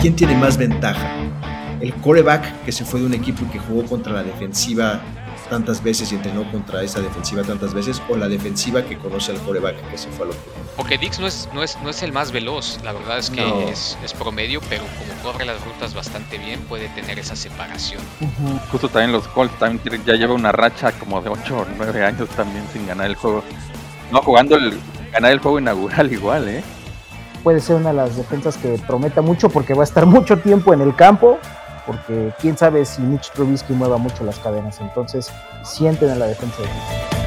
¿quién tiene más ventaja? ¿El coreback que se fue de un equipo y que jugó contra la defensiva tantas veces y entrenó contra esa defensiva tantas veces o la defensiva que conoce al coreback que se fue al otro. Porque Dix no es, no es, no es el más veloz, la verdad es que es, promedio, pero como corre las rutas bastante bien, puede tener esa separación. Justo también los Colts también ya lleva una racha como de 8 o 9 años también sin ganar el juego. No jugando el ganar el juego inaugural igual, ¿eh? Puede ser una de las defensas que prometa mucho porque va a estar mucho tiempo en el campo porque quién sabe si Mitch Trubisky mueva mucho las cadenas. Entonces, sienten en la defensa de